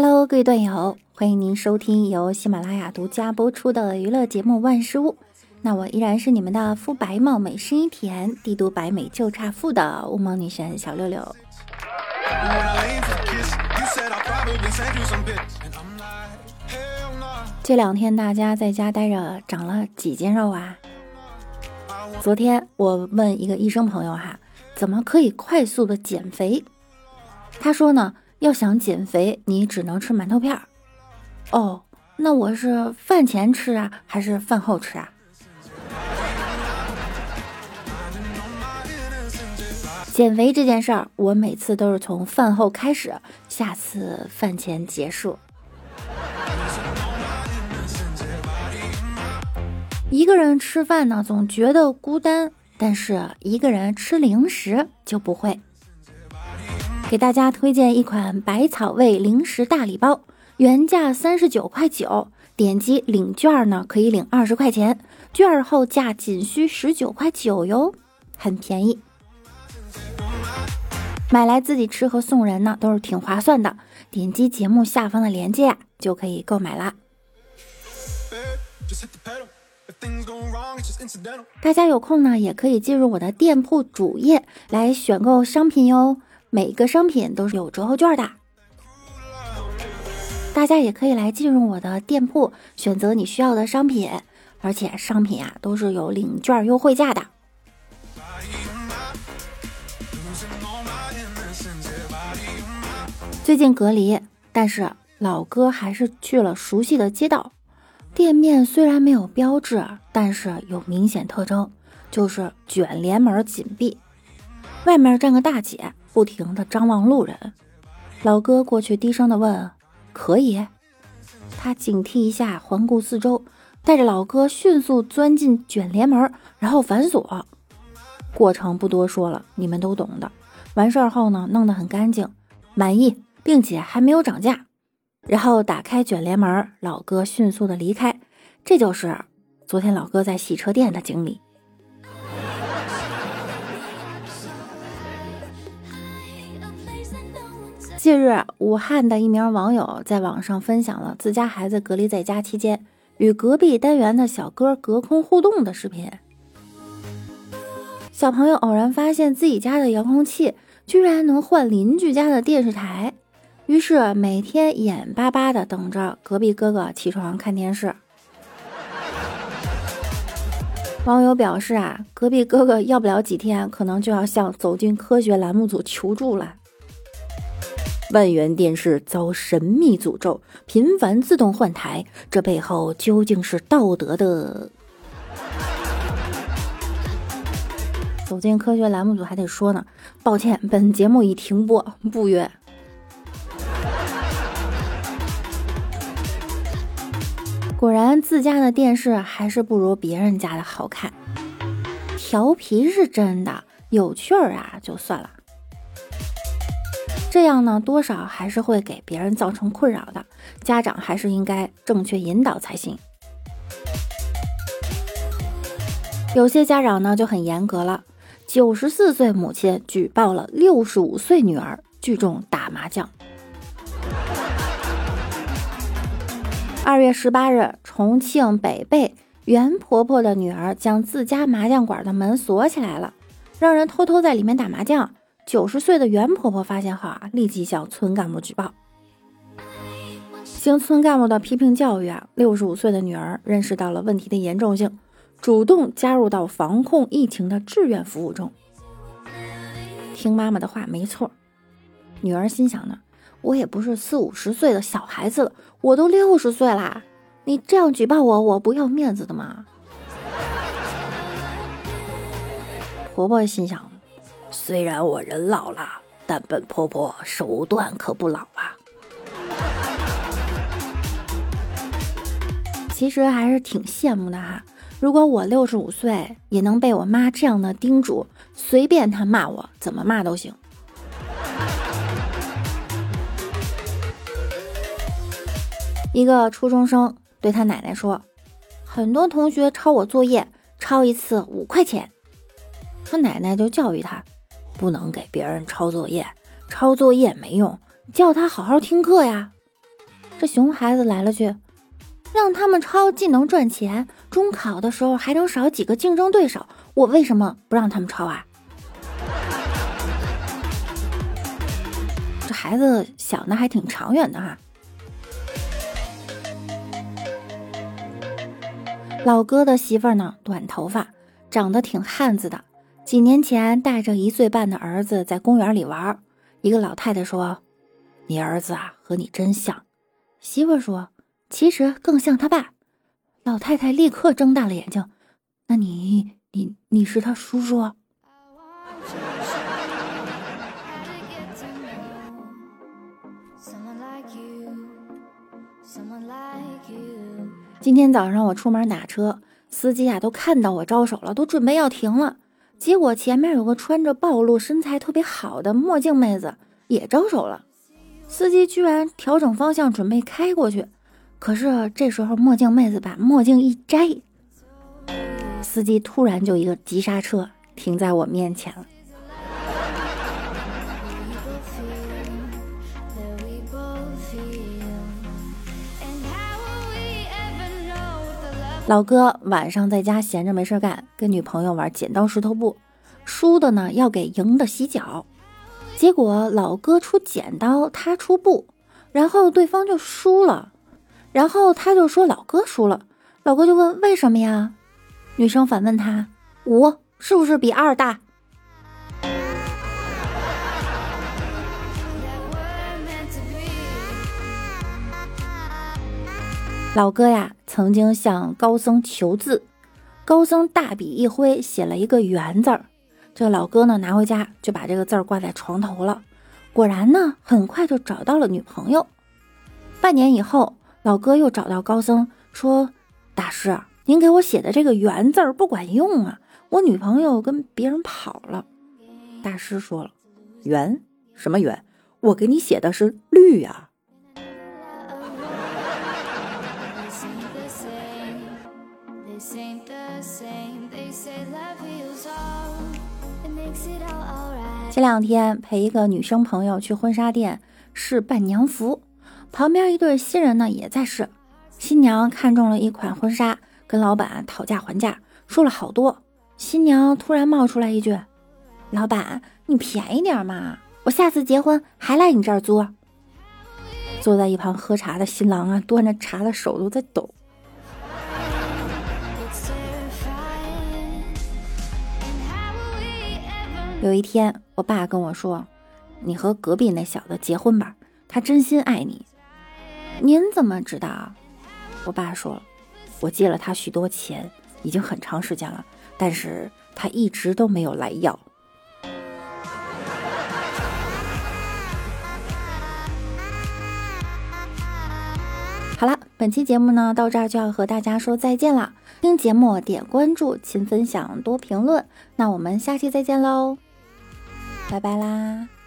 Hello，各位段友，欢迎您收听由喜马拉雅独家播出的娱乐节目《万事屋》。那我依然是你们的肤白貌美、声音甜、帝都白美就差富的乌毛女神小六六。这两天大家在家待着，长了几斤肉啊？昨天我问一个医生朋友哈，怎么可以快速的减肥？他说呢，要想减肥，你只能吃馒头片儿。哦，那我是饭前吃啊，还是饭后吃啊？减肥这件事儿，我每次都是从饭后开始，下次饭前结束。一个人吃饭呢，总觉得孤单；但是一个人吃零食就不会。给大家推荐一款百草味零食大礼包，原价三十九块九，点击领券呢可以领二十块钱，券后价仅需十九块九哟，很便宜。买来自己吃和送人呢，都是挺划算的。点击节目下方的链接就可以购买啦。大家有空呢，也可以进入我的店铺主页来选购商品哟，每个商品都是有折扣券的。大家也可以来进入我的店铺，选择你需要的商品，而且商品啊都是有领券优惠价的。最近隔离，但是老哥还是去了熟悉的街道。店面虽然没有标志，但是有明显特征，就是卷帘门紧闭，外面站个大姐，不停的张望路人。老哥过去低声的问：“可以？”他警惕一下，环顾四周，带着老哥迅速钻进卷帘门，然后反锁。过程不多说了，你们都懂的。完事儿后呢，弄得很干净，满意，并且还没有涨价。然后打开卷帘门，老哥迅速的离开。这就是昨天老哥在洗车店的经历。近日，武汉的一名网友在网上分享了自家孩子隔离在家期间与隔壁单元的小哥隔空互动的视频。小朋友偶然发现自己家的遥控器居然能换邻居家的电视台。于是每天眼巴巴的等着隔壁哥哥起床看电视。网友表示啊，隔壁哥哥要不了几天，可能就要向走进科学栏目组求助了。万元电视遭神秘诅咒，频繁自动换台，这背后究竟是道德的？走进科学栏目组还得说呢，抱歉，本节目已停播，不约。果然，自家的电视还是不如别人家的好看。调皮是真的，有趣儿啊就算了。这样呢，多少还是会给别人造成困扰的。家长还是应该正确引导才行。有些家长呢就很严格了。九十四岁母亲举报了六十五岁女儿聚众打麻将。二月十八日，重庆北碚袁婆婆的女儿将自家麻将馆的门锁起来了，让人偷偷在里面打麻将。九十岁的袁婆婆发现后啊，立即向村干部举报。经村干部的批评教育啊，六十五岁的女儿认识到了问题的严重性，主动加入到防控疫情的志愿服务中。听妈妈的话没错，女儿心想呢。我也不是四五十岁的小孩子了，我都六十岁啦！你这样举报我，我不要面子的吗？婆婆心想：虽然我人老了，但本婆婆手段可不老啊。其实还是挺羡慕的哈，如果我六十五岁也能被我妈这样的叮嘱，随便她骂我怎么骂都行。一个初中生对他奶奶说：“很多同学抄我作业，抄一次五块钱。”他奶奶就教育他：“不能给别人抄作业，抄作业没用，叫他好好听课呀。”这熊孩子来了句：“让他们抄既能赚钱，中考的时候还能少几个竞争对手，我为什么不让他们抄啊？”这孩子想的还挺长远的哈。老哥的媳妇儿呢，短头发，长得挺汉子的。几年前带着一岁半的儿子在公园里玩，一个老太太说：“你儿子啊，和你真像。”媳妇说：“其实更像他爸。”老太太立刻睁大了眼睛：“那你、你、你是他叔叔？”今天早上我出门打车，司机啊都看到我招手了，都准备要停了。结果前面有个穿着暴露、身材特别好的墨镜妹子也招手了。司机居然调整方向准备开过去，可是这时候墨镜妹子把墨镜一摘，司机突然就一个急刹车停在我面前了。老哥晚上在家闲着没事干，跟女朋友玩剪刀石头布，输的呢要给赢的洗脚。结果老哥出剪刀，他出布，然后对方就输了，然后他就说老哥输了，老哥就问为什么呀？女生反问他五是不是比二大？老哥呀，曾经向高僧求字，高僧大笔一挥，写了一个圆字儿。这老哥呢，拿回家就把这个字儿挂在床头了。果然呢，很快就找到了女朋友。半年以后，老哥又找到高僧，说：“大师，您给我写的这个圆字儿不管用啊，我女朋友跟别人跑了。”大师说了：“圆什么圆？我给你写的是绿呀。”前两天陪一个女生朋友去婚纱店试伴娘服，旁边一对新人呢也在试。新娘看中了一款婚纱，跟老板讨价还价，说了好多。新娘突然冒出来一句：“老板，你便宜点嘛，我下次结婚还来你这儿租。”坐在一旁喝茶的新郎啊，端着茶的手都在抖。有一天，我爸跟我说：“你和隔壁那小子结婚吧，他真心爱你。”您怎么知道？我爸说：“我借了他许多钱，已经很长时间了，但是他一直都没有来要。”好了，本期节目呢到这儿就要和大家说再见了。听节目点关注，勤分享，多评论。那我们下期再见喽！拜拜啦。